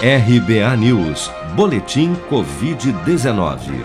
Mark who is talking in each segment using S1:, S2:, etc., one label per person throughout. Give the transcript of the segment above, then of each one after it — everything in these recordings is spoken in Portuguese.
S1: RBA News, Boletim Covid-19.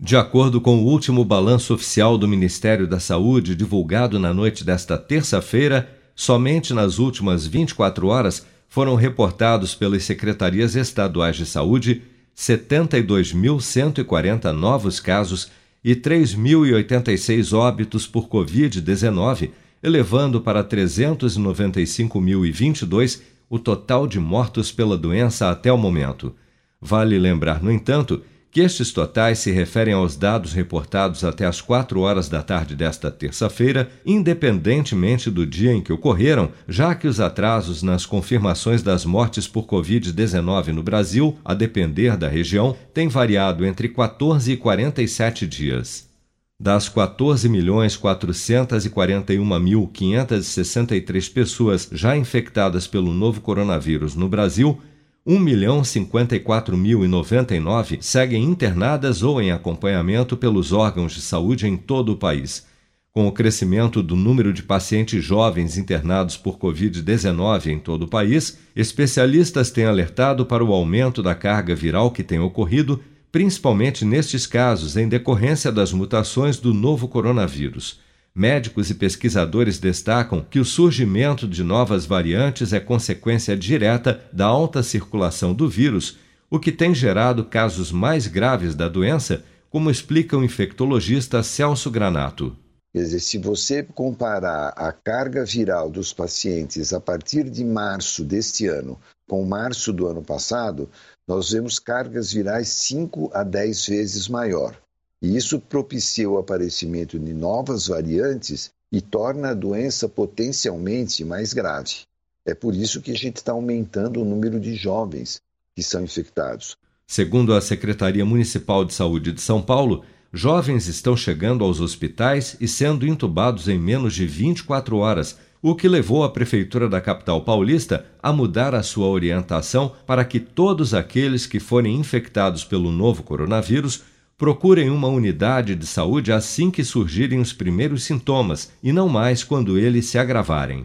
S1: De acordo com o último balanço oficial do Ministério da Saúde, divulgado na noite desta terça-feira, somente nas últimas 24 horas foram reportados pelas secretarias estaduais de saúde 72.140 novos casos e 3.086 óbitos por Covid-19, elevando para 395.022 o total de mortos pela doença até o momento. Vale lembrar, no entanto, que estes totais se referem aos dados reportados até as 4 horas da tarde desta terça-feira, independentemente do dia em que ocorreram, já que os atrasos nas confirmações das mortes por Covid-19 no Brasil, a depender da região, têm variado entre 14 e 47 dias. Das 14.441.563 pessoas já infectadas pelo novo coronavírus no Brasil, 1.054.099 seguem internadas ou em acompanhamento pelos órgãos de saúde em todo o país. Com o crescimento do número de pacientes jovens internados por Covid-19 em todo o país, especialistas têm alertado para o aumento da carga viral que tem ocorrido principalmente nestes casos em decorrência das mutações do novo coronavírus. Médicos e pesquisadores destacam que o surgimento de novas variantes é consequência direta da alta circulação do vírus, o que tem gerado casos mais graves da doença, como explica o infectologista Celso Granato.
S2: Quer dizer, se você comparar a carga viral dos pacientes a partir de março deste ano com março do ano passado, nós vemos cargas virais 5 a 10 vezes maior. E isso propicia o aparecimento de novas variantes e torna a doença potencialmente mais grave. É por isso que a gente está aumentando o número de jovens que são infectados.
S1: Segundo a Secretaria Municipal de Saúde de São Paulo, jovens estão chegando aos hospitais e sendo intubados em menos de 24 horas o que levou a Prefeitura da capital paulista a mudar a sua orientação para que todos aqueles que forem infectados pelo novo coronavírus procurem uma unidade de saúde assim que surgirem os primeiros sintomas e não mais quando eles se agravarem.